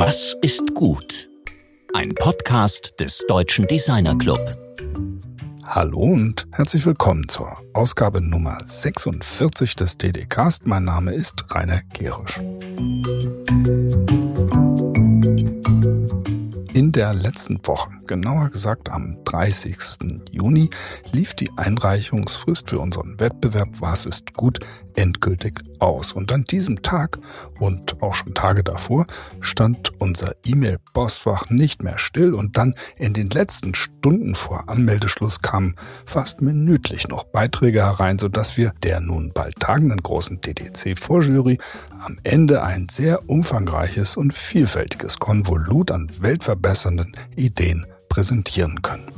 Was ist gut? Ein Podcast des Deutschen Designer Club. Hallo und herzlich willkommen zur Ausgabe Nummer 46 des DD-Cast. Mein Name ist Rainer Gerisch. In der letzten Woche, genauer gesagt am 30. Juni, lief die Einreichungsfrist für unseren Wettbewerb Was ist gut endgültig aus. Und an diesem Tag und auch schon Tage davor stand unser E-Mail-Postfach nicht mehr still und dann in den letzten Stunden vor Anmeldeschluss kamen fast minütlich noch Beiträge herein, sodass wir der nun bald tagenden großen DDC-Vorjury am Ende ein sehr umfangreiches und vielfältiges Konvolut an weltverbessernden Ideen präsentieren können.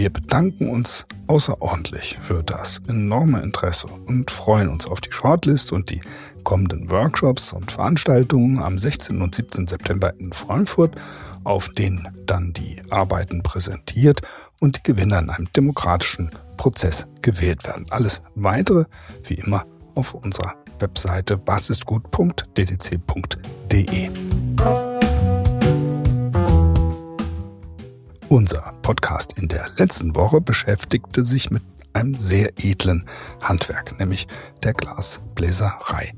Wir bedanken uns außerordentlich für das enorme Interesse und freuen uns auf die Shortlist und die kommenden Workshops und Veranstaltungen am 16. und 17. September in Frankfurt, auf denen dann die Arbeiten präsentiert und die Gewinner in einem demokratischen Prozess gewählt werden. Alles weitere, wie immer, auf unserer Webseite wasistgut.ddc.de. Unser Podcast in der letzten Woche beschäftigte sich mit einem sehr edlen Handwerk, nämlich der Glasbläserei.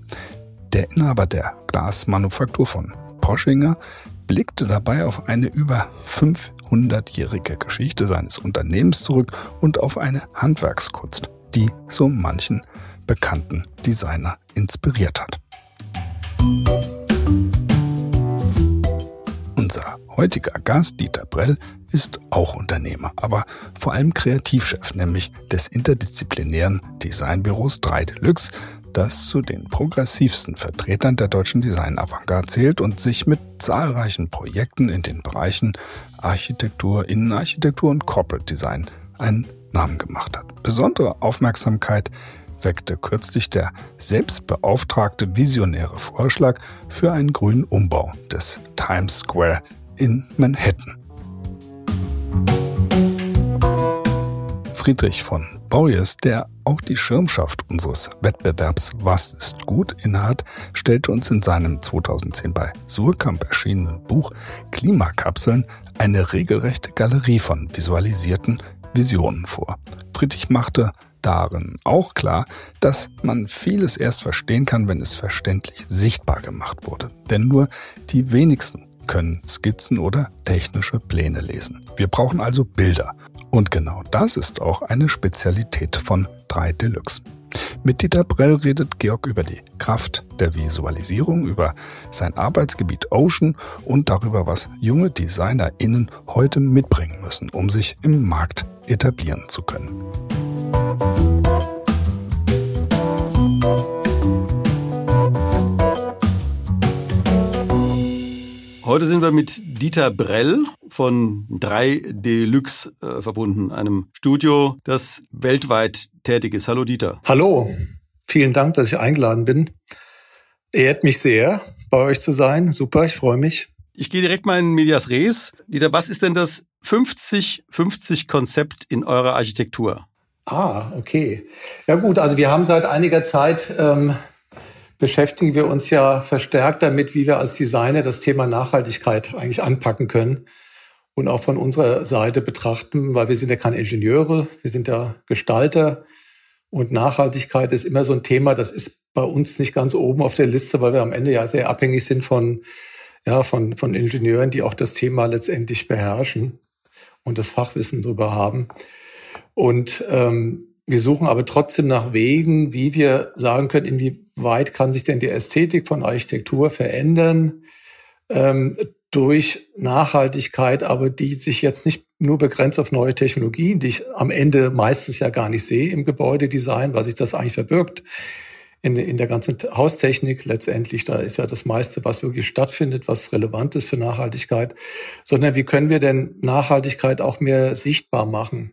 Der Inhaber der Glasmanufaktur von Poschinger blickte dabei auf eine über 500-jährige Geschichte seines Unternehmens zurück und auf eine Handwerkskunst, die so manchen bekannten Designer inspiriert hat. Unser heutiger Gast, Dieter Brell, ist auch Unternehmer, aber vor allem Kreativchef, nämlich des interdisziplinären Designbüros 3 Deluxe, das zu den progressivsten Vertretern der deutschen Design-Avantgarde zählt und sich mit zahlreichen Projekten in den Bereichen Architektur, Innenarchitektur und Corporate Design einen Namen gemacht hat. Besondere Aufmerksamkeit weckte kürzlich der selbstbeauftragte visionäre Vorschlag für einen grünen Umbau des Times Square in Manhattan. Friedrich von Borries, der auch die Schirmschaft unseres Wettbewerbs Was ist gut innehat, stellte uns in seinem 2010 bei Surkamp erschienenen Buch Klimakapseln eine regelrechte Galerie von visualisierten Visionen vor. Friedrich machte darin auch klar, dass man vieles erst verstehen kann, wenn es verständlich sichtbar gemacht wurde. Denn nur die wenigsten können Skizzen oder technische Pläne lesen. Wir brauchen also Bilder. Und genau das ist auch eine Spezialität von 3 Deluxe. Mit Dieter Brell redet Georg über die Kraft der Visualisierung, über sein Arbeitsgebiet Ocean und darüber, was junge DesignerInnen heute mitbringen müssen, um sich im Markt etablieren zu können. Heute sind wir mit Dieter Brell von 3 Deluxe äh, verbunden, einem Studio, das weltweit tätig ist. Hallo Dieter. Hallo, vielen Dank, dass ich eingeladen bin. Ehrt mich sehr, bei euch zu sein. Super, ich freue mich. Ich gehe direkt mal in Medias Res. Dieter, was ist denn das 50-50-Konzept in eurer Architektur? Ah, okay. Ja gut, also wir haben seit einiger Zeit ähm, beschäftigen wir uns ja verstärkt damit, wie wir als Designer das Thema Nachhaltigkeit eigentlich anpacken können und auch von unserer Seite betrachten, weil wir sind ja keine Ingenieure, wir sind ja Gestalter und Nachhaltigkeit ist immer so ein Thema, das ist bei uns nicht ganz oben auf der Liste, weil wir am Ende ja sehr abhängig sind von, ja, von, von Ingenieuren, die auch das Thema letztendlich beherrschen und das Fachwissen darüber haben. Und ähm, wir suchen aber trotzdem nach Wegen, wie wir sagen können, inwieweit kann sich denn die Ästhetik von Architektur verändern ähm, durch Nachhaltigkeit, aber die sich jetzt nicht nur begrenzt auf neue Technologien, die ich am Ende meistens ja gar nicht sehe im Gebäudedesign, weil sich das eigentlich verbirgt in, in der ganzen Haustechnik letztendlich. Da ist ja das meiste, was wirklich stattfindet, was relevant ist für Nachhaltigkeit, sondern wie können wir denn Nachhaltigkeit auch mehr sichtbar machen?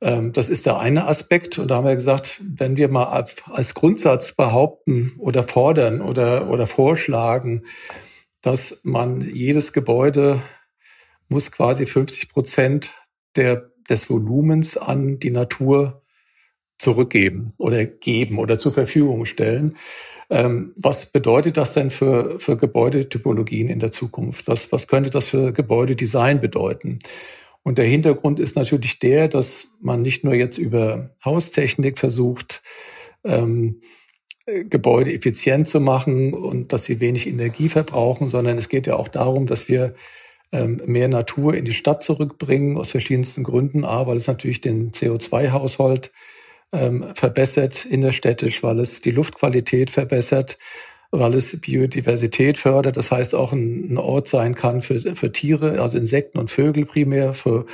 Ähm, das ist der eine Aspekt. Und da haben wir gesagt, wenn wir mal als Grundsatz behaupten oder fordern oder, oder vorschlagen, dass man jedes Gebäude muss quasi 50 Prozent der, des Volumens an die Natur zurückgeben oder geben oder zur Verfügung stellen. Ähm, was bedeutet das denn für, für Gebäudetypologien in der Zukunft? Was, was könnte das für Gebäudedesign bedeuten? Und der Hintergrund ist natürlich der, dass man nicht nur jetzt über Haustechnik versucht, ähm, Gebäude effizient zu machen und dass sie wenig Energie verbrauchen, sondern es geht ja auch darum, dass wir ähm, mehr Natur in die Stadt zurückbringen, aus verschiedensten Gründen. A, weil es natürlich den CO2-Haushalt ähm, verbessert innerstädtisch, weil es die Luftqualität verbessert, weil es Biodiversität fördert. Das heißt auch ein, Ort sein kann für, für Tiere, also Insekten und Vögel primär, für,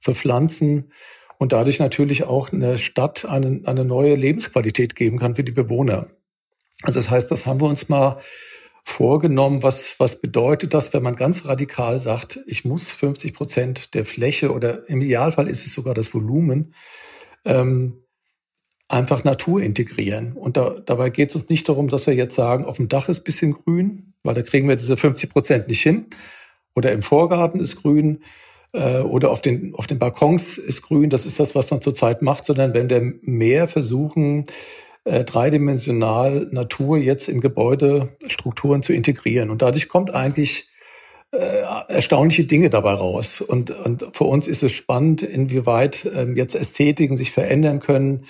für Pflanzen und dadurch natürlich auch eine Stadt eine, eine neue Lebensqualität geben kann für die Bewohner. Also das heißt, das haben wir uns mal vorgenommen. Was, was bedeutet das, wenn man ganz radikal sagt, ich muss 50 Prozent der Fläche oder im Idealfall ist es sogar das Volumen ähm, einfach Natur integrieren. Und da, dabei geht es uns nicht darum, dass wir jetzt sagen, auf dem Dach ist bisschen grün, weil da kriegen wir diese 50 Prozent nicht hin. Oder im Vorgarten ist grün äh, oder auf den, auf den Balkons ist grün. Das ist das, was man zurzeit macht, sondern wenn wir mehr versuchen, äh, dreidimensional Natur jetzt in Gebäudestrukturen zu integrieren. Und dadurch kommt eigentlich äh, erstaunliche Dinge dabei raus. Und, und für uns ist es spannend, inwieweit ähm, jetzt Ästhetiken sich verändern können,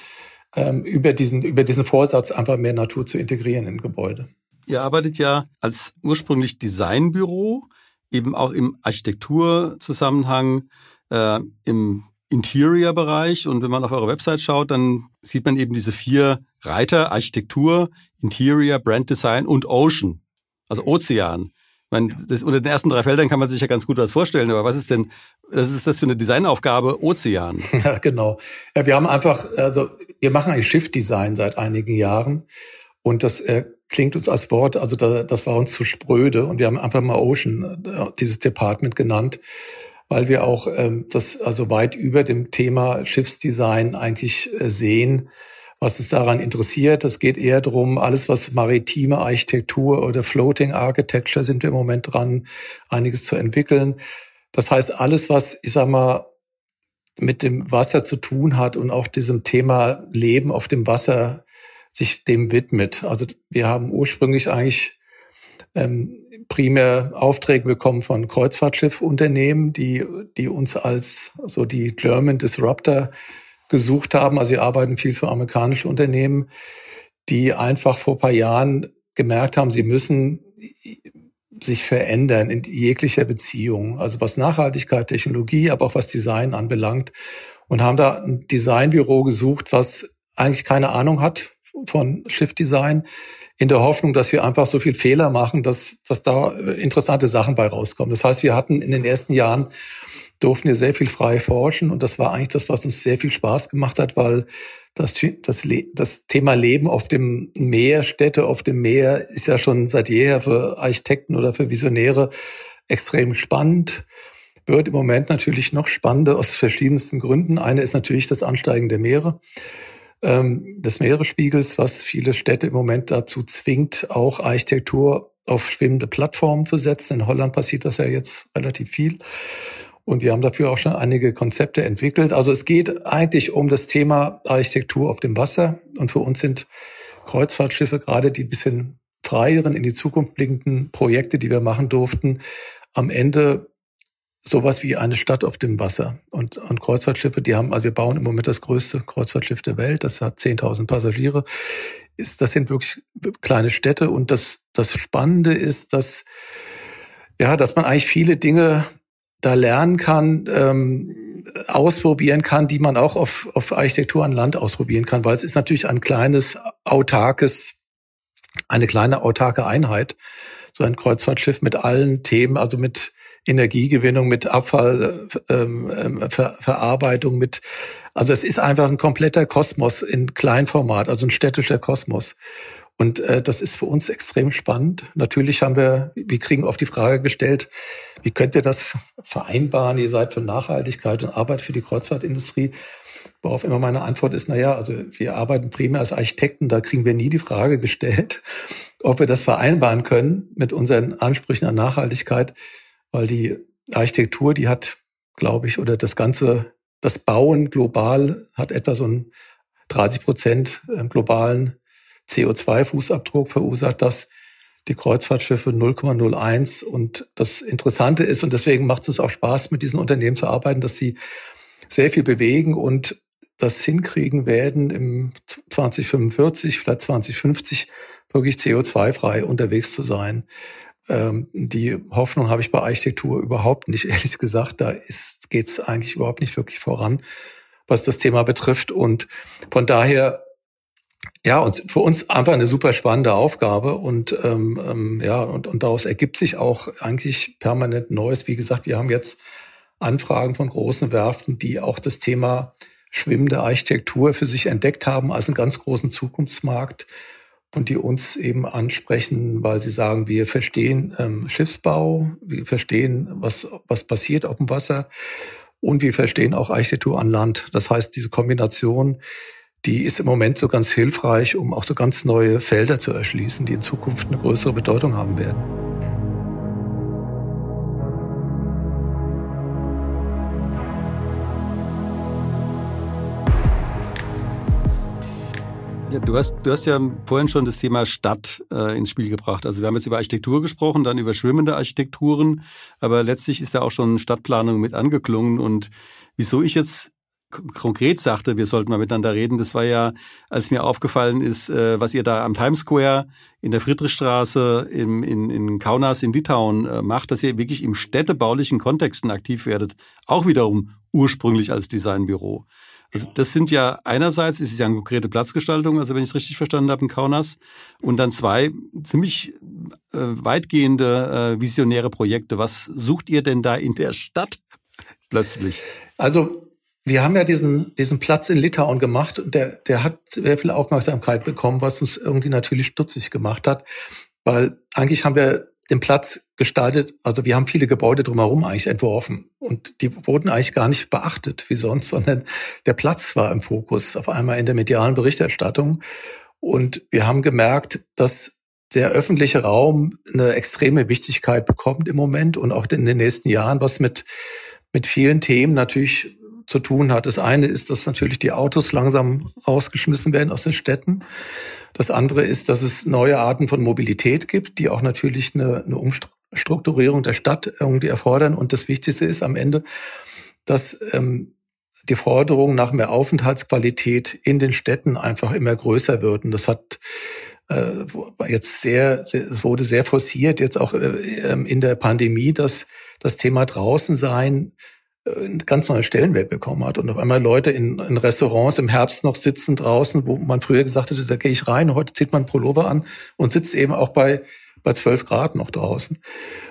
ähm, über, diesen, über diesen Vorsatz einfach mehr Natur zu integrieren in Gebäude. Ihr arbeitet ja als ursprünglich Designbüro, eben auch im Architekturzusammenhang, äh, im Interior-Bereich. Und wenn man auf eure Website schaut, dann sieht man eben diese vier Reiter, Architektur, Interior, Brand Design und Ocean, also Ozean. Meine, das, unter den ersten drei Feldern kann man sich ja ganz gut was vorstellen, aber was ist denn, was ist das für eine Designaufgabe Ozean? Ja, genau. Ja, wir haben einfach, also wir machen ein Shift-Design seit einigen Jahren und das äh, klingt uns als Wort, also da, das war uns zu spröde und wir haben einfach mal Ocean, äh, dieses Department genannt, weil wir auch ähm, das also weit über dem Thema Schiffsdesign eigentlich äh, sehen, was es daran interessiert. Es geht eher darum, alles, was maritime Architektur oder Floating Architecture sind wir im Moment dran, einiges zu entwickeln. Das heißt, alles, was, ich sag mal, mit dem Wasser zu tun hat und auch diesem Thema Leben auf dem Wasser sich dem widmet. Also wir haben ursprünglich eigentlich ähm, primär Aufträge bekommen von Kreuzfahrtschiffunternehmen, die, die uns als so die German Disruptor gesucht haben. Also wir arbeiten viel für amerikanische Unternehmen, die einfach vor paar Jahren gemerkt haben, sie müssen sich verändern in jeglicher Beziehung. Also was Nachhaltigkeit, Technologie, aber auch was Design anbelangt. Und haben da ein Designbüro gesucht, was eigentlich keine Ahnung hat von Schiffdesign, in der Hoffnung, dass wir einfach so viel Fehler machen, dass, dass da interessante Sachen bei rauskommen. Das heißt, wir hatten in den ersten Jahren durften wir sehr viel frei forschen und das war eigentlich das, was uns sehr viel Spaß gemacht hat, weil das, das, das Thema Leben auf dem Meer, Städte auf dem Meer ist ja schon seit jeher für Architekten oder für Visionäre extrem spannend. Wird im Moment natürlich noch spannender aus verschiedensten Gründen. Eine ist natürlich das Ansteigen der Meere, ähm, des Meeresspiegels, was viele Städte im Moment dazu zwingt, auch Architektur auf schwimmende Plattformen zu setzen. In Holland passiert das ja jetzt relativ viel. Und wir haben dafür auch schon einige Konzepte entwickelt. Also es geht eigentlich um das Thema Architektur auf dem Wasser. Und für uns sind Kreuzfahrtschiffe gerade die bisschen freieren, in die Zukunft blickenden Projekte, die wir machen durften, am Ende sowas wie eine Stadt auf dem Wasser. Und, und Kreuzfahrtschiffe, die haben, also wir bauen im Moment das größte Kreuzfahrtschiff der Welt, das hat 10.000 Passagiere. Ist, das sind wirklich kleine Städte. Und das, das Spannende ist, dass, ja, dass man eigentlich viele Dinge da lernen kann, ähm, ausprobieren kann, die man auch auf, auf Architektur an Land ausprobieren kann, weil es ist natürlich ein kleines, autarkes, eine kleine autarke Einheit, so ein Kreuzfahrtschiff mit allen Themen, also mit Energiegewinnung, mit Abfallverarbeitung, ähm, ähm mit, also es ist einfach ein kompletter Kosmos in Kleinformat, also ein städtischer Kosmos. Und äh, das ist für uns extrem spannend. Natürlich haben wir, wir kriegen oft die Frage gestellt, wie könnt ihr das vereinbaren? Ihr seid für Nachhaltigkeit und Arbeit für die Kreuzfahrtindustrie. Worauf immer meine Antwort ist, na ja, also wir arbeiten primär als Architekten, da kriegen wir nie die Frage gestellt, ob wir das vereinbaren können mit unseren Ansprüchen an Nachhaltigkeit, weil die Architektur, die hat, glaube ich, oder das ganze, das Bauen global hat etwa so ein 30 Prozent globalen CO2-Fußabdruck verursacht das die Kreuzfahrtschiffe 0,01. Und das Interessante ist, und deswegen macht es auch Spaß, mit diesen Unternehmen zu arbeiten, dass sie sehr viel bewegen und das hinkriegen werden, im 2045, vielleicht 2050 wirklich CO2-frei unterwegs zu sein. Ähm, die Hoffnung habe ich bei Architektur überhaupt nicht, ehrlich gesagt. Da geht es eigentlich überhaupt nicht wirklich voran, was das Thema betrifft. Und von daher ja, und für uns einfach eine super spannende Aufgabe und ähm, ähm, ja, und, und daraus ergibt sich auch eigentlich permanent Neues. Wie gesagt, wir haben jetzt Anfragen von großen Werften, die auch das Thema schwimmende Architektur für sich entdeckt haben als einen ganz großen Zukunftsmarkt und die uns eben ansprechen, weil sie sagen, wir verstehen ähm, Schiffsbau, wir verstehen, was, was passiert auf dem Wasser und wir verstehen auch Architektur an Land. Das heißt, diese Kombination die ist im Moment so ganz hilfreich, um auch so ganz neue Felder zu erschließen, die in Zukunft eine größere Bedeutung haben werden. Ja, du hast, du hast ja vorhin schon das Thema Stadt äh, ins Spiel gebracht. Also wir haben jetzt über Architektur gesprochen, dann über schwimmende Architekturen, aber letztlich ist da auch schon Stadtplanung mit angeklungen. Und wieso ich jetzt konkret sagte, wir sollten mal miteinander reden, das war ja, als mir aufgefallen ist, äh, was ihr da am Times Square in der Friedrichstraße im, in, in Kaunas in Litauen äh, macht, dass ihr wirklich im städtebaulichen Kontexten aktiv werdet, auch wiederum ursprünglich als Designbüro. Also das sind ja einerseits ist es ja eine konkrete Platzgestaltung, also wenn ich es richtig verstanden habe in Kaunas, und dann zwei ziemlich äh, weitgehende äh, visionäre Projekte. Was sucht ihr denn da in der Stadt plötzlich? Also wir haben ja diesen, diesen Platz in Litauen gemacht und der, der hat sehr viel Aufmerksamkeit bekommen, was uns irgendwie natürlich stutzig gemacht hat, weil eigentlich haben wir den Platz gestaltet, also wir haben viele Gebäude drumherum eigentlich entworfen und die wurden eigentlich gar nicht beachtet wie sonst, sondern der Platz war im Fokus auf einmal in der medialen Berichterstattung. Und wir haben gemerkt, dass der öffentliche Raum eine extreme Wichtigkeit bekommt im Moment und auch in den nächsten Jahren, was mit, mit vielen Themen natürlich zu tun hat. Das eine ist, dass natürlich die Autos langsam rausgeschmissen werden aus den Städten. Das andere ist, dass es neue Arten von Mobilität gibt, die auch natürlich eine, eine Umstrukturierung der Stadt irgendwie erfordern. Und das Wichtigste ist am Ende, dass ähm, die Forderung nach mehr Aufenthaltsqualität in den Städten einfach immer größer wird. Und das hat äh, jetzt sehr, es wurde sehr forciert, jetzt auch äh, ähm, in der Pandemie, dass das Thema draußen sein einen ganz neuen Stellenwert bekommen hat. Und auf einmal Leute in, in, Restaurants im Herbst noch sitzen draußen, wo man früher gesagt hätte, da gehe ich rein. Heute zieht man Pullover an und sitzt eben auch bei bei 12 Grad noch draußen.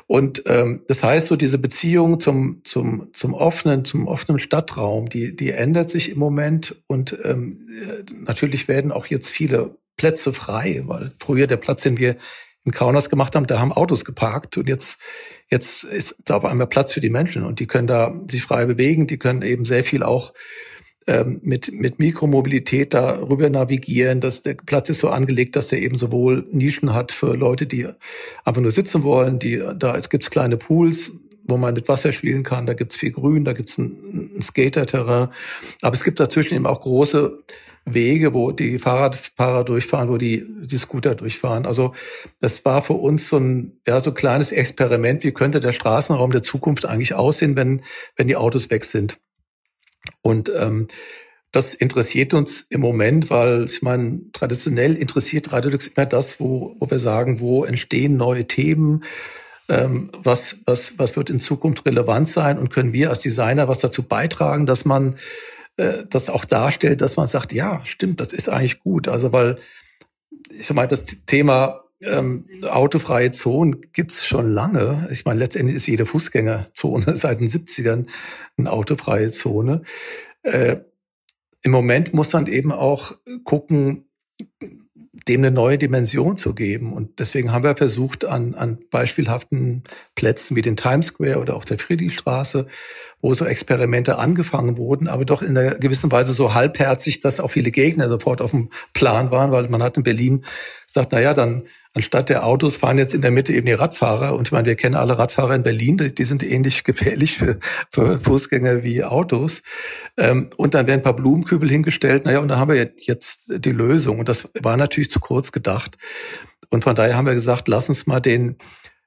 Und ähm, das heißt, so diese Beziehung zum zum zum offenen zum offenen Stadtraum, die die ändert sich im Moment und ähm, natürlich werden auch jetzt viele Plätze frei, weil früher der Platz, den wir in Kaunas gemacht haben, da haben Autos geparkt und jetzt Jetzt ist da auf einmal Platz für die Menschen und die können da sich frei bewegen, die können eben sehr viel auch ähm, mit, mit Mikromobilität darüber navigieren. Das, der Platz ist so angelegt, dass er eben sowohl Nischen hat für Leute, die einfach nur sitzen wollen, die, da gibt's kleine Pools, wo man mit Wasser spielen kann, da gibt's viel Grün, da gibt's ein, ein Skater-Terrain. Aber es gibt dazwischen eben auch große Wege, wo die Fahrradfahrer durchfahren, wo die, die Scooter durchfahren. Also das war für uns so ein, ja, so ein kleines Experiment. Wie könnte der Straßenraum der Zukunft eigentlich aussehen, wenn, wenn die Autos weg sind? Und ähm, das interessiert uns im Moment, weil ich meine, traditionell interessiert Radiolux immer das, wo, wo wir sagen, wo entstehen neue Themen, ähm, was, was, was wird in Zukunft relevant sein und können wir als Designer was dazu beitragen, dass man äh, das auch darstellt, dass man sagt, ja, stimmt, das ist eigentlich gut. Also weil, ich mal, das Thema ähm, autofreie Zonen gibt's schon lange. Ich meine, letztendlich ist jede Fußgängerzone seit den 70ern eine autofreie Zone. Äh, Im Moment muss man eben auch gucken, dem eine neue Dimension zu geben. Und deswegen haben wir versucht, an, an beispielhaften Plätzen wie den Times Square oder auch der Friedrichstraße, wo so Experimente angefangen wurden, aber doch in einer gewissen Weise so halbherzig, dass auch viele Gegner sofort auf dem Plan waren, weil man hat in Berlin gesagt, na ja, dann anstatt der Autos fahren jetzt in der Mitte eben die Radfahrer. Und ich meine, wir kennen alle Radfahrer in Berlin, die sind ähnlich gefährlich für, für Fußgänger wie Autos. Ähm, und dann werden ein paar Blumenkübel hingestellt. Naja, und da haben wir jetzt die Lösung. Und das war natürlich zu kurz gedacht. Und von daher haben wir gesagt, lass uns mal den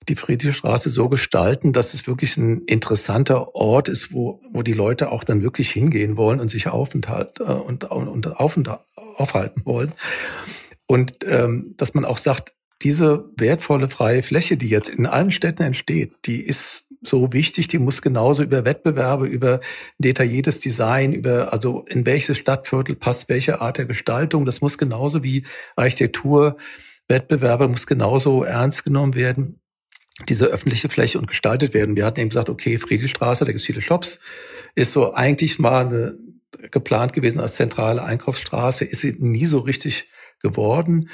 die Friedrichstraße so gestalten, dass es wirklich ein interessanter Ort ist, wo, wo die Leute auch dann wirklich hingehen wollen und sich Aufenthalt, äh, und, und Aufenthalt, aufhalten wollen. Und ähm, dass man auch sagt, diese wertvolle freie Fläche, die jetzt in allen Städten entsteht, die ist so wichtig, die muss genauso über Wettbewerbe, über detailliertes Design, über also in welches Stadtviertel passt welche Art der Gestaltung, das muss genauso wie Architektur, Wettbewerbe muss genauso ernst genommen werden, diese öffentliche Fläche und gestaltet werden. Wir hatten eben gesagt, okay, Friedrichstraße, da gibt es viele Shops, ist so eigentlich mal eine, geplant gewesen als zentrale Einkaufsstraße, ist sie nie so richtig geworden,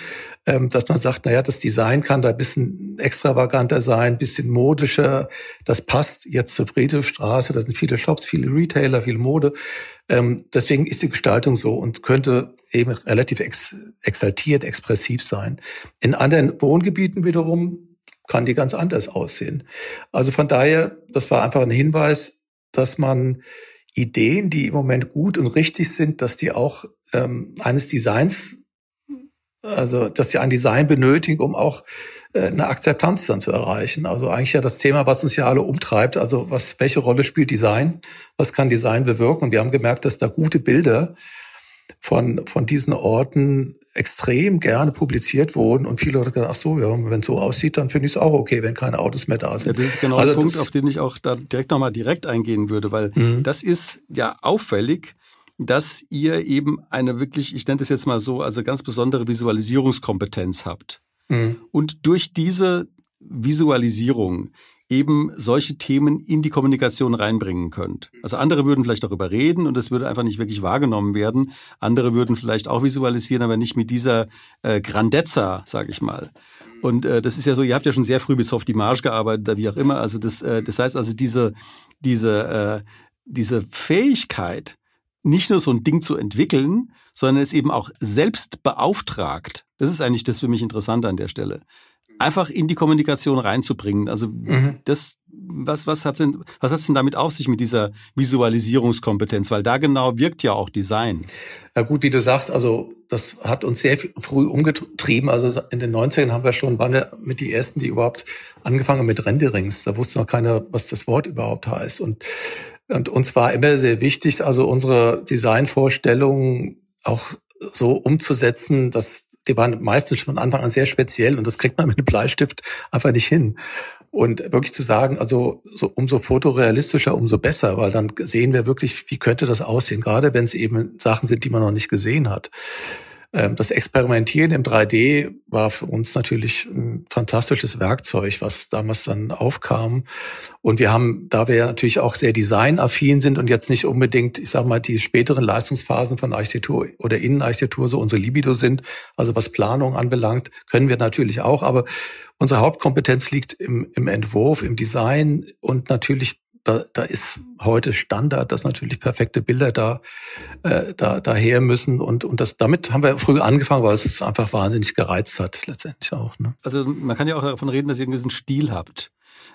ähm, dass man sagt, naja, das Design kann da ein bisschen extravaganter sein, ein bisschen modischer. Das passt jetzt zur Friedrichstraße. Da sind viele Shops, viele Retailer, viel Mode. Ähm, deswegen ist die Gestaltung so und könnte eben relativ ex exaltiert, expressiv sein. In anderen Wohngebieten wiederum kann die ganz anders aussehen. Also von daher, das war einfach ein Hinweis, dass man Ideen, die im Moment gut und richtig sind, dass die auch ähm, eines Designs also, dass sie ein Design benötigen, um auch äh, eine Akzeptanz dann zu erreichen. Also eigentlich ja das Thema, was uns ja alle umtreibt. Also was, welche Rolle spielt Design? Was kann Design bewirken? Und wir haben gemerkt, dass da gute Bilder von, von diesen Orten extrem gerne publiziert wurden und viele Leute gesagt, ach so, ja, wenn es so aussieht, dann finde ich es auch okay, wenn keine Autos mehr da sind. Ja, das ist genau also der Punkt, auf den ich auch da direkt nochmal direkt eingehen würde, weil mhm. das ist ja auffällig, dass ihr eben eine wirklich, ich nenne das jetzt mal so, also ganz besondere Visualisierungskompetenz habt. Mhm. Und durch diese Visualisierung eben solche Themen in die Kommunikation reinbringen könnt. Also andere würden vielleicht darüber reden und es würde einfach nicht wirklich wahrgenommen werden. Andere würden vielleicht auch visualisieren, aber nicht mit dieser äh, Grandezza, sage ich mal. Und äh, das ist ja so, ihr habt ja schon sehr früh bis auf die Marge gearbeitet, wie auch immer. Also das, äh, das heißt also diese, diese, äh, diese Fähigkeit, nicht nur so ein Ding zu entwickeln, sondern es eben auch selbst beauftragt. Das ist eigentlich das für mich Interessante an der Stelle. Einfach in die Kommunikation reinzubringen. Also mhm. das, was, was hat denn, was hat's denn damit auf sich mit dieser Visualisierungskompetenz? Weil da genau wirkt ja auch Design. Ja gut, wie du sagst, also das hat uns sehr früh umgetrieben. Also in den 90ern haben wir schon, waren wir mit die ersten, die überhaupt angefangen haben mit Renderings. Da wusste noch keiner, was das Wort überhaupt heißt. Und und uns war immer sehr wichtig, also unsere Designvorstellungen auch so umzusetzen, dass die waren meistens von Anfang an sehr speziell und das kriegt man mit einem Bleistift einfach nicht hin. Und wirklich zu sagen, also so, umso fotorealistischer, umso besser, weil dann sehen wir wirklich, wie könnte das aussehen, gerade wenn es eben Sachen sind, die man noch nicht gesehen hat. Ähm, das Experimentieren im 3D war für uns natürlich ein fantastisches Werkzeug, was damals dann aufkam. Und wir haben, da wir natürlich auch sehr designaffin sind und jetzt nicht unbedingt, ich sag mal, die späteren Leistungsphasen von Architektur oder Innenarchitektur so unsere Libido sind, also was Planung anbelangt, können wir natürlich auch. Aber unsere Hauptkompetenz liegt im, im Entwurf, im Design und natürlich da, da ist heute Standard, dass natürlich perfekte Bilder da, äh, da daher müssen und und das damit haben wir früher angefangen, weil es es einfach wahnsinnig gereizt hat letztendlich auch. Ne? Also man kann ja auch davon reden, dass ihr einen gewissen Stil habt.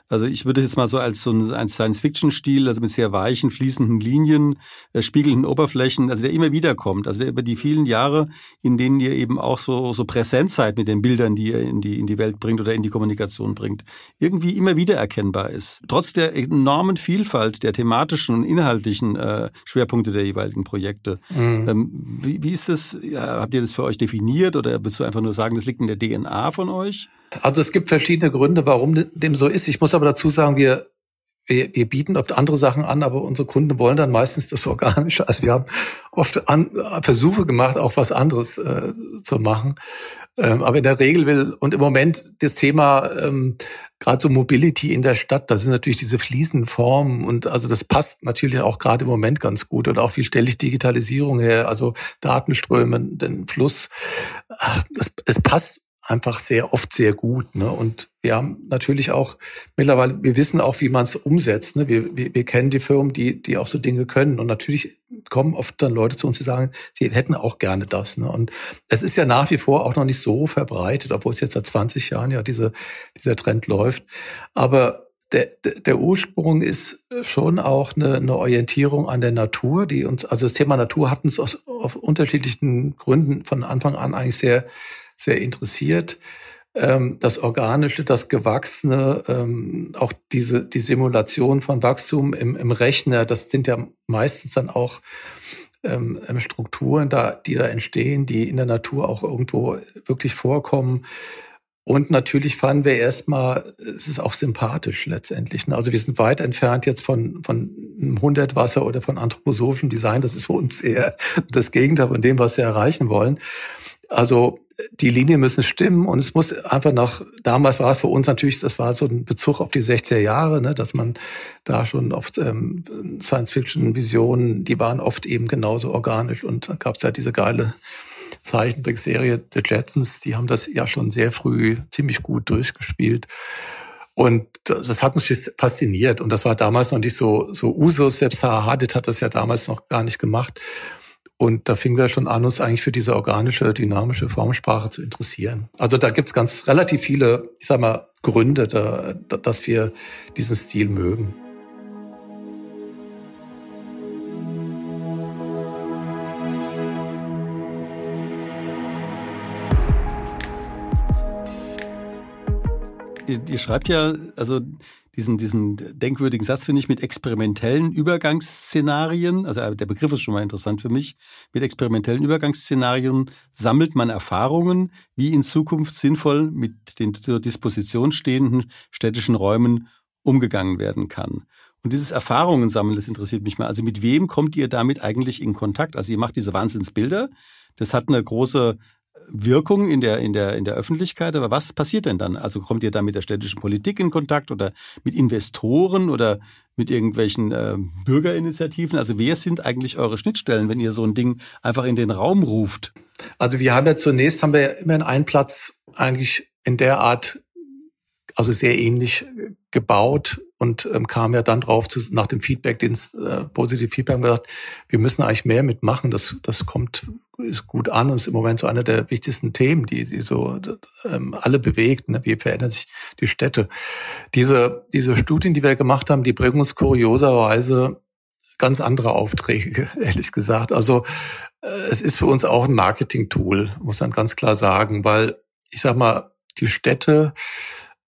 Also ich würde es jetzt mal so als so ein Science-Fiction-Stil, also mit sehr weichen, fließenden Linien, äh, spiegelnden Oberflächen, also der immer wieder kommt. Also über die vielen Jahre, in denen ihr eben auch so, so präsent seid mit den Bildern, die ihr in die, in die Welt bringt oder in die Kommunikation bringt, irgendwie immer wieder erkennbar ist. Trotz der enormen Vielfalt der thematischen und inhaltlichen äh, Schwerpunkte der jeweiligen Projekte. Mhm. Ähm, wie, wie ist das? Ja, habt ihr das für euch definiert oder willst du einfach nur sagen, das liegt in der DNA von euch? Also es gibt verschiedene Gründe, warum dem so ist. Ich muss aber dazu sagen, wir, wir, wir bieten oft andere Sachen an, aber unsere Kunden wollen dann meistens das Organische. Also wir haben oft an, Versuche gemacht, auch was anderes äh, zu machen. Ähm, aber in der Regel will, und im Moment das Thema, ähm, gerade so Mobility in der Stadt, da sind natürlich diese fließenden Formen und also das passt natürlich auch gerade im Moment ganz gut. Und auch wie stelle ich Digitalisierung her, also Datenströme, den Fluss. Es, es passt einfach sehr oft sehr gut. Ne? Und wir haben natürlich auch mittlerweile, wir wissen auch, wie man es umsetzt. Ne? Wir, wir, wir kennen die Firmen, die, die auch so Dinge können. Und natürlich kommen oft dann Leute zu uns, die sagen, sie hätten auch gerne das. Ne? Und es ist ja nach wie vor auch noch nicht so verbreitet, obwohl es jetzt seit 20 Jahren ja diese, dieser Trend läuft. Aber der, der Ursprung ist schon auch eine, eine Orientierung an der Natur, die uns, also das Thema Natur hat uns aus, auf unterschiedlichen Gründen von Anfang an eigentlich sehr sehr interessiert. Ähm, das Organische, das Gewachsene, ähm, auch diese die Simulation von Wachstum im, im Rechner, das sind ja meistens dann auch ähm, Strukturen, da, die da entstehen, die in der Natur auch irgendwo wirklich vorkommen. Und natürlich fanden wir erstmal, es ist auch sympathisch letztendlich. Ne? Also wir sind weit entfernt jetzt von, von einem Hundertwasser oder von anthroposophischem Design. Das ist für uns eher das Gegenteil von dem, was wir erreichen wollen. Also die Linien müssen stimmen und es muss einfach nach, damals war für uns natürlich, das war so ein Bezug auf die 60er Jahre, ne, dass man da schon oft ähm, Science-Fiction-Visionen, die waren oft eben genauso organisch und dann gab es ja diese geile Zeichentrickserie The Jetsons, die haben das ja schon sehr früh ziemlich gut durchgespielt. Und das hat uns fasziniert. Und das war damals noch nicht so, so Usus. Selbst Sarah Hadid hat das ja damals noch gar nicht gemacht. Und da fingen wir schon an, uns eigentlich für diese organische, dynamische Formsprache zu interessieren. Also da gibt's ganz relativ viele, ich sag mal, Gründe, da, dass wir diesen Stil mögen. Ihr, ihr schreibt ja, also diesen, diesen denkwürdigen Satz finde ich mit experimentellen Übergangsszenarien, also äh, der Begriff ist schon mal interessant für mich, mit experimentellen Übergangsszenarien sammelt man Erfahrungen, wie in Zukunft sinnvoll mit den zur Disposition stehenden städtischen Räumen umgegangen werden kann. Und dieses Erfahrungen sammeln, das interessiert mich mal. Also mit wem kommt ihr damit eigentlich in Kontakt? Also ihr macht diese Wahnsinnsbilder. Das hat eine große Wirkung in der, in, der, in der Öffentlichkeit. Aber was passiert denn dann? Also kommt ihr da mit der städtischen Politik in Kontakt oder mit Investoren oder mit irgendwelchen äh, Bürgerinitiativen? Also wer sind eigentlich eure Schnittstellen, wenn ihr so ein Ding einfach in den Raum ruft? Also wir haben ja zunächst haben wir ja immer einen Platz eigentlich in der Art, also sehr ähnlich gebaut und ähm, kam ja dann drauf zu, nach dem Feedback, den äh, positive Feedback gesagt, wir müssen eigentlich mehr mitmachen. Das, das kommt, ist gut an und ist im Moment so einer der wichtigsten Themen, die, die so ähm, alle bewegt. Ne? Wie verändern sich die Städte? Diese, diese Studien, die wir gemacht haben, die bringen uns kurioserweise ganz andere Aufträge, ehrlich gesagt. Also äh, es ist für uns auch ein Marketing-Tool, muss man ganz klar sagen, weil ich sag mal, die Städte,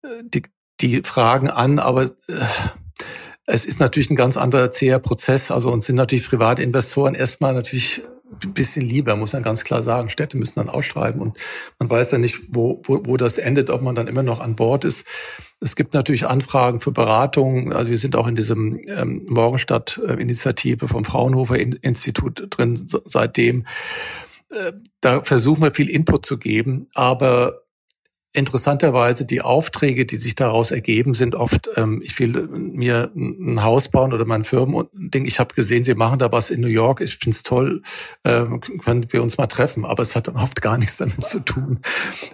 äh, die, die Fragen an, aber äh, es ist natürlich ein ganz anderer zäher Prozess. Also uns sind natürlich Privatinvestoren erstmal natürlich bisschen lieber, muss man ganz klar sagen. Städte müssen dann ausschreiben und man weiß ja nicht, wo, wo, wo das endet, ob man dann immer noch an Bord ist. Es gibt natürlich Anfragen für Beratungen. Also wir sind auch in diesem ähm, Morgenstadt-Initiative vom Fraunhofer Institut drin seitdem. Äh, da versuchen wir viel Input zu geben, aber interessanterweise die Aufträge, die sich daraus ergeben, sind oft, ähm, ich will mir ein Haus bauen oder mein Firmending. Ich habe gesehen, sie machen da was in New York. Ich finde es toll, ähm, können wir uns mal treffen. Aber es hat oft gar nichts damit zu tun.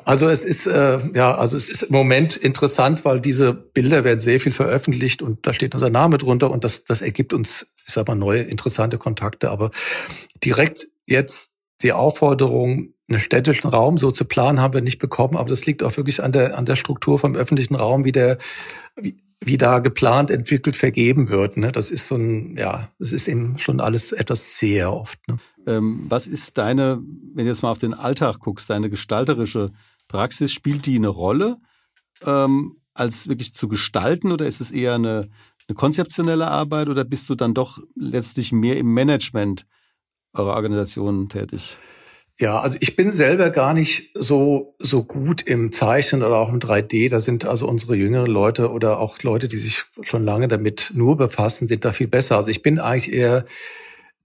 Also es ist äh, ja, also es ist im Moment interessant, weil diese Bilder werden sehr viel veröffentlicht und da steht unser Name drunter und das das ergibt uns, ich sag mal, neue interessante Kontakte. Aber direkt jetzt die Aufforderung, einen städtischen Raum so zu planen, haben wir nicht bekommen, aber das liegt auch wirklich an der, an der Struktur vom öffentlichen Raum, wie der, wie, wie da geplant, entwickelt, vergeben wird. Ne? Das ist so ein, ja, das ist eben schon alles etwas sehr oft. Ne? Ähm, was ist deine, wenn du jetzt mal auf den Alltag guckst, deine gestalterische Praxis, spielt die eine Rolle, ähm, als wirklich zu gestalten oder ist es eher eine, eine konzeptionelle Arbeit oder bist du dann doch letztlich mehr im Management eurer Organisation tätig? Ja, also ich bin selber gar nicht so, so gut im Zeichnen oder auch im 3D. Da sind also unsere jüngeren Leute oder auch Leute, die sich schon lange damit nur befassen, sind da viel besser. Also ich bin eigentlich eher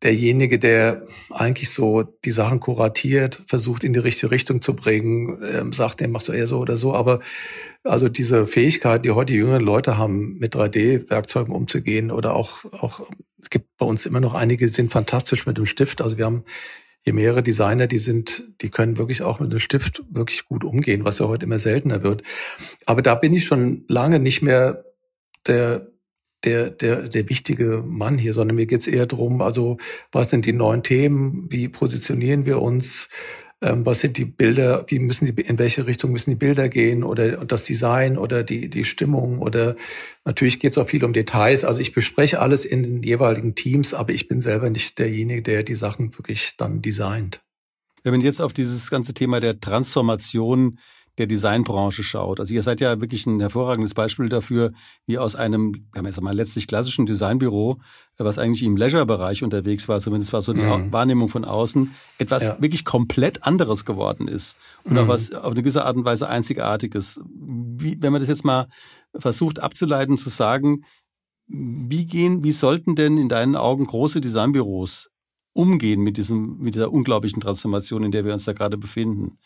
derjenige, der eigentlich so die Sachen kuratiert, versucht in die richtige Richtung zu bringen, ähm, sagt, den machst du eher so oder so. Aber also diese Fähigkeit, die heute die jüngeren Leute haben, mit 3D-Werkzeugen umzugehen oder auch, auch, es gibt bei uns immer noch einige, sind fantastisch mit dem Stift. Also wir haben je mehrere Designer die sind, die können wirklich auch mit einem Stift wirklich gut umgehen, was ja heute immer seltener wird. Aber da bin ich schon lange nicht mehr der der, der, der wichtige Mann hier, sondern mir geht's eher drum, also was sind die neuen Themen, wie positionieren wir uns, was sind die Bilder, wie müssen die, in welche Richtung müssen die Bilder gehen oder das Design oder die, die Stimmung oder natürlich geht es auch viel um Details. Also ich bespreche alles in den jeweiligen Teams, aber ich bin selber nicht derjenige, der die Sachen wirklich dann designt. Wenn man jetzt auf dieses ganze Thema der Transformation der Designbranche schaut. Also ihr seid ja wirklich ein hervorragendes Beispiel dafür, wie aus einem, kann man jetzt mal letztlich klassischen Designbüro, was eigentlich im Leisure-Bereich unterwegs war, zumindest war so die mhm. Wahrnehmung von außen, etwas ja. wirklich komplett anderes geworden ist und mhm. auch was auf eine gewisse Art und Weise einzigartiges. Wie, wenn man das jetzt mal versucht abzuleiten, zu sagen, wie gehen, wie sollten denn in deinen Augen große Designbüros umgehen mit diesem, mit dieser unglaublichen Transformation, in der wir uns da gerade befinden?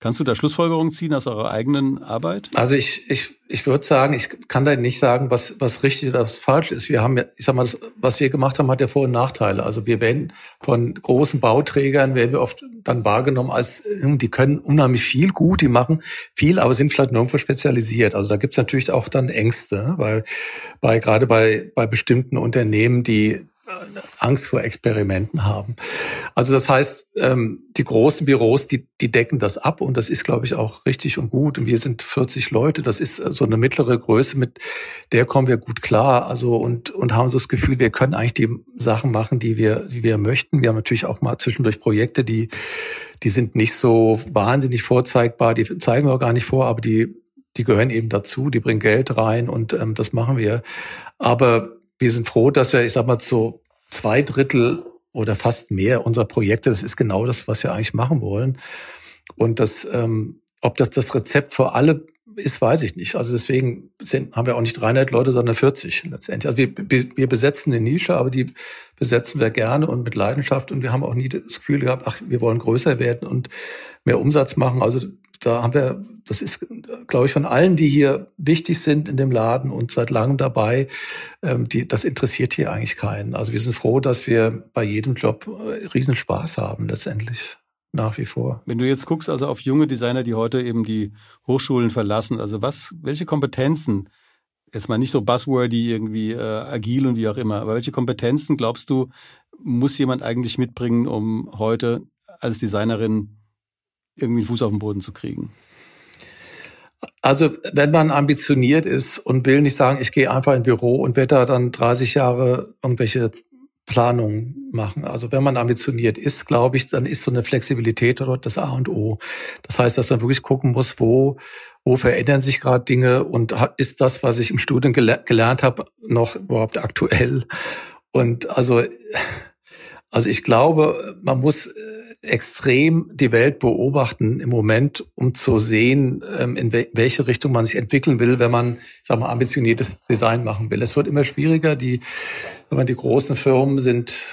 Kannst du da Schlussfolgerungen ziehen aus eurer eigenen Arbeit? Also ich, ich, ich würde sagen, ich kann da nicht sagen, was, was richtig oder was falsch ist. Wir haben ja, ich sag mal, das, was wir gemacht haben, hat ja Vor- und Nachteile. Also wir werden von großen Bauträgern, werden wir oft dann wahrgenommen als, hm, die können unheimlich viel gut, die machen viel, aber sind vielleicht nirgendwo spezialisiert. Also da gibt's natürlich auch dann Ängste, weil bei, gerade bei, bei bestimmten Unternehmen, die Angst vor Experimenten haben. Also das heißt, ähm, die großen Büros, die, die decken das ab und das ist, glaube ich, auch richtig und gut. Und wir sind 40 Leute, das ist so eine mittlere Größe, mit der kommen wir gut klar. Also und, und haben so das Gefühl, wir können eigentlich die Sachen machen, die wir, die wir möchten. Wir haben natürlich auch mal zwischendurch Projekte, die, die sind nicht so wahnsinnig vorzeigbar, die zeigen wir auch gar nicht vor, aber die, die gehören eben dazu, die bringen Geld rein und ähm, das machen wir. Aber wir sind froh, dass wir, ich sag mal, so zwei Drittel oder fast mehr unserer Projekte, das ist genau das, was wir eigentlich machen wollen. Und das, ähm, ob das das Rezept für alle ist, weiß ich nicht. Also deswegen sind, haben wir auch nicht 300 Leute, sondern 40 letztendlich. Also wir, wir besetzen eine Nische, aber die besetzen wir gerne und mit Leidenschaft. Und wir haben auch nie das Gefühl gehabt, ach, wir wollen größer werden und mehr Umsatz machen. Also da haben wir, das ist, glaube ich, von allen, die hier wichtig sind in dem Laden und seit langem dabei, ähm, die, das interessiert hier eigentlich keinen. Also wir sind froh, dass wir bei jedem Job äh, riesen Spaß haben letztendlich. Nach wie vor. Wenn du jetzt guckst, also auf junge Designer, die heute eben die Hochschulen verlassen, also was, welche Kompetenzen, jetzt mal nicht so buzzwordy irgendwie äh, agil und wie auch immer, aber welche Kompetenzen glaubst du, muss jemand eigentlich mitbringen, um heute als Designerin irgendwie einen Fuß auf den Boden zu kriegen? Also wenn man ambitioniert ist und will nicht sagen, ich gehe einfach in ein Büro und werde da dann 30 Jahre irgendwelche Planungen machen. Also wenn man ambitioniert ist, glaube ich, dann ist so eine Flexibilität dort das A und O. Das heißt, dass man wirklich gucken muss, wo, wo verändern sich gerade Dinge und ist das, was ich im Studium gele gelernt habe, noch überhaupt aktuell? Und also, also ich glaube, man muss extrem die Welt beobachten im Moment, um zu sehen, ähm, in welche Richtung man sich entwickeln will, wenn man, sagen wir, ambitioniertes Design machen will. Es wird immer schwieriger. Die, wenn man die großen Firmen sind,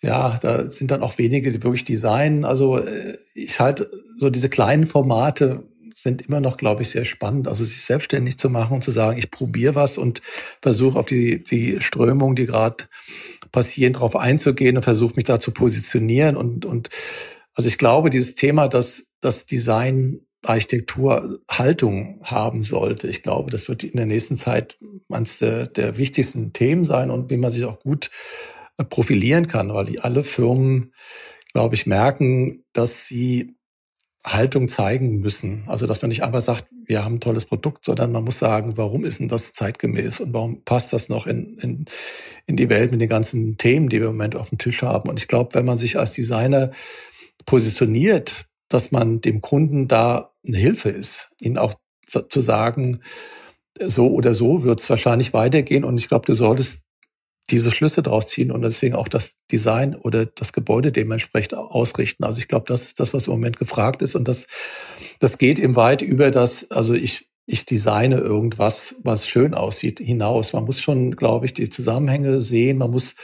ja, da sind dann auch wenige, die wirklich designen. Also äh, ich halte so diese kleinen Formate sind immer noch, glaube ich, sehr spannend. Also sich selbstständig zu machen und zu sagen, ich probiere was und versuche auf die, die Strömung, die gerade passieren, darauf einzugehen und versuche mich da zu positionieren. Und, und also ich glaube, dieses Thema, dass das Design Architektur Haltung haben sollte. Ich glaube, das wird in der nächsten Zeit eines der, der wichtigsten Themen sein und wie man sich auch gut äh, profilieren kann, weil die alle Firmen, glaube ich, merken, dass sie Haltung zeigen müssen. Also dass man nicht einfach sagt, wir haben ein tolles Produkt, sondern man muss sagen, warum ist denn das zeitgemäß und warum passt das noch in, in, in die Welt mit den ganzen Themen, die wir im Moment auf dem Tisch haben. Und ich glaube, wenn man sich als Designer positioniert, dass man dem Kunden da eine Hilfe ist, ihnen auch zu sagen, so oder so wird es wahrscheinlich weitergehen. Und ich glaube, du solltest diese Schlüsse draus ziehen und deswegen auch das Design oder das Gebäude dementsprechend ausrichten. Also ich glaube, das ist das, was im Moment gefragt ist und das, das geht eben weit über das, also ich, ich designe irgendwas, was schön aussieht, hinaus. Man muss schon, glaube ich, die Zusammenhänge sehen, man muss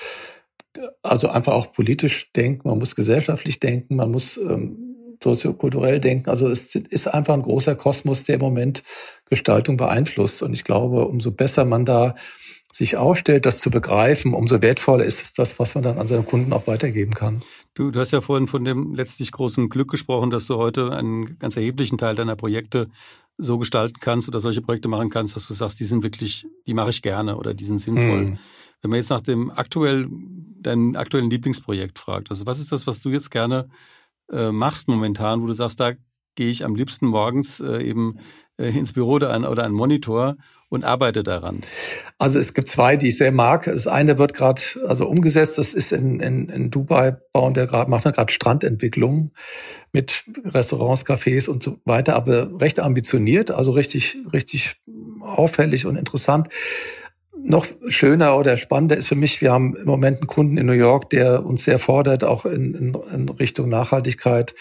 also einfach auch politisch denken, man muss gesellschaftlich denken, man muss ähm, soziokulturell denken. Also es ist einfach ein großer Kosmos, der im Moment Gestaltung beeinflusst. Und ich glaube, umso besser man da sich aufstellt, das zu begreifen, umso wertvoller ist es das, was man dann an seinen Kunden auch weitergeben kann. Du, du hast ja vorhin von dem letztlich großen Glück gesprochen, dass du heute einen ganz erheblichen Teil deiner Projekte so gestalten kannst oder solche Projekte machen kannst, dass du sagst, die sind wirklich, die mache ich gerne oder die sind sinnvoll. Hm. Wenn man jetzt nach dem aktuell, deinem aktuellen Lieblingsprojekt fragt, also was ist das, was du jetzt gerne äh, machst momentan, wo du sagst, da gehe ich am liebsten morgens äh, eben ins Büro oder an, oder an Monitor und arbeite daran? Also es gibt zwei, die ich sehr mag. Das eine wird gerade also umgesetzt. Das ist in, in, in Dubai bauen der gerade machen wir gerade Strandentwicklung mit Restaurants, Cafés und so weiter, aber recht ambitioniert, also richtig richtig auffällig und interessant. Noch schöner oder spannender ist für mich, wir haben im Moment einen Kunden in New York, der uns sehr fordert, auch in, in, in Richtung Nachhaltigkeit.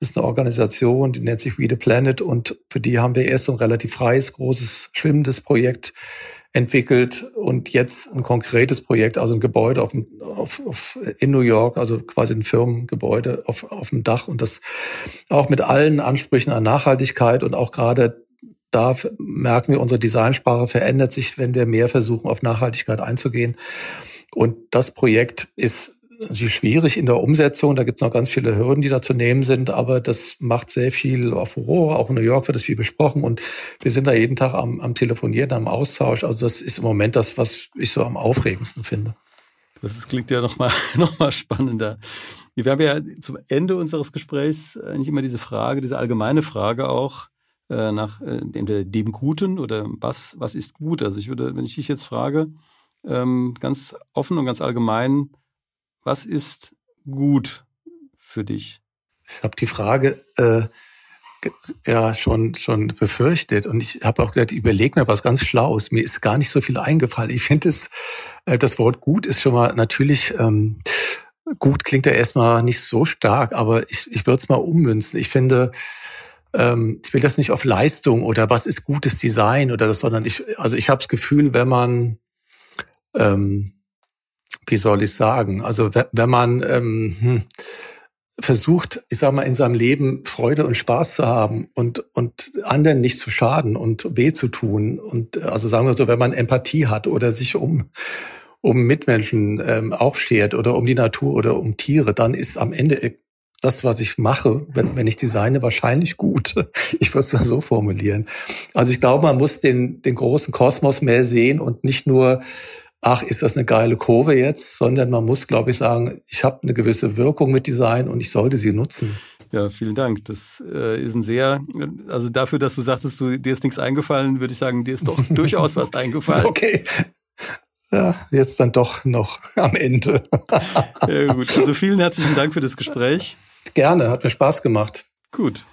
Das ist eine Organisation, die nennt sich We the Planet und für die haben wir erst so ein relativ freies, großes, schwimmendes Projekt entwickelt und jetzt ein konkretes Projekt, also ein Gebäude auf, auf, auf, in New York, also quasi ein Firmengebäude auf, auf dem Dach und das auch mit allen Ansprüchen an Nachhaltigkeit und auch gerade da merken wir, unsere Designsprache verändert sich, wenn wir mehr versuchen, auf Nachhaltigkeit einzugehen. Und das Projekt ist natürlich schwierig in der Umsetzung. Da gibt es noch ganz viele Hürden, die da zu nehmen sind, aber das macht sehr viel auf Furore. Auch in New York wird es viel besprochen und wir sind da jeden Tag am, am Telefonieren, am Austausch. Also das ist im Moment das, was ich so am aufregendsten finde. Das klingt ja nochmal noch mal spannender. Wir haben ja zum Ende unseres Gesprächs eigentlich immer diese Frage, diese allgemeine Frage auch, äh, nach äh, entweder dem Guten oder was, was ist gut. Also ich würde, wenn ich dich jetzt frage, ähm, ganz offen und ganz allgemein, was ist gut für dich? Ich habe die Frage äh, ja schon schon befürchtet und ich habe auch gesagt, überleg mir was ganz Schlaues. Mir ist gar nicht so viel eingefallen. Ich finde es, äh, das Wort gut ist schon mal natürlich ähm, gut klingt ja erstmal nicht so stark, aber ich, ich würde es mal ummünzen. Ich finde, ähm, ich will das nicht auf Leistung oder was ist gutes Design oder das, sondern ich, also ich habe das Gefühl, wenn man, ähm, wie soll ich sagen, also wenn man ähm, hm, versucht, ich sag mal, in seinem Leben Freude und Spaß zu haben und, und anderen nicht zu schaden und weh zu tun. Und also sagen wir so, wenn man Empathie hat oder sich um, um Mitmenschen ähm, auch schert oder um die Natur oder um Tiere, dann ist am Ende das, was ich mache, wenn, wenn ich designe, wahrscheinlich gut. Ich würde es da so formulieren. Also ich glaube, man muss den, den großen Kosmos mehr sehen und nicht nur, ach, ist das eine geile Kurve jetzt, sondern man muss, glaube ich, sagen, ich habe eine gewisse Wirkung mit Design und ich sollte sie nutzen. Ja, vielen Dank. Das äh, ist ein sehr, also dafür, dass du sagtest, du, dir ist nichts eingefallen, würde ich sagen, dir ist doch durchaus was eingefallen. Okay. Ja, jetzt dann doch noch am Ende. ja, gut. Also vielen herzlichen Dank für das Gespräch. Gerne, hat mir Spaß gemacht. Gut.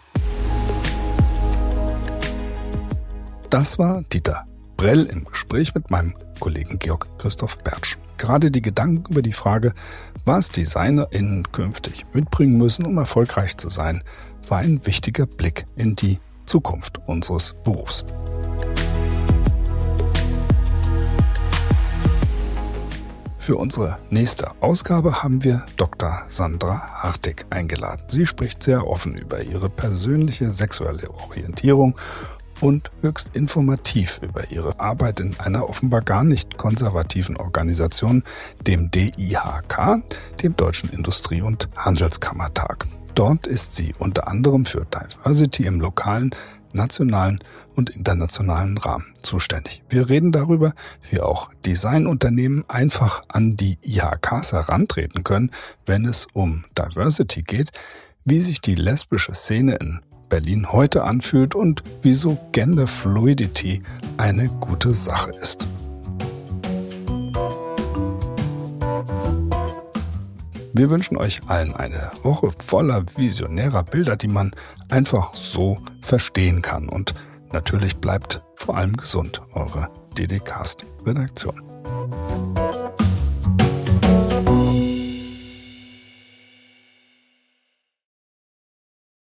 Das war Dieter Brell im Gespräch mit meinem Kollegen Georg Christoph Bertsch. Gerade die Gedanken über die Frage, was DesignerInnen künftig mitbringen müssen, um erfolgreich zu sein, war ein wichtiger Blick in die Zukunft unseres Berufs. Für unsere nächste Ausgabe haben wir Dr. Sandra Hartig eingeladen. Sie spricht sehr offen über ihre persönliche sexuelle Orientierung und höchst informativ über ihre Arbeit in einer offenbar gar nicht konservativen Organisation, dem DIHK, dem Deutschen Industrie- und Handelskammertag. Dort ist sie unter anderem für Diversity im lokalen nationalen und internationalen Rahmen zuständig. Wir reden darüber, wie auch Designunternehmen einfach an die IHKs herantreten können, wenn es um Diversity geht, wie sich die lesbische Szene in Berlin heute anfühlt und wieso Gender Fluidity eine gute Sache ist. Wir wünschen euch allen eine Woche voller visionärer Bilder, die man einfach so verstehen kann. Und natürlich bleibt vor allem gesund eure DDcast-Redaktion.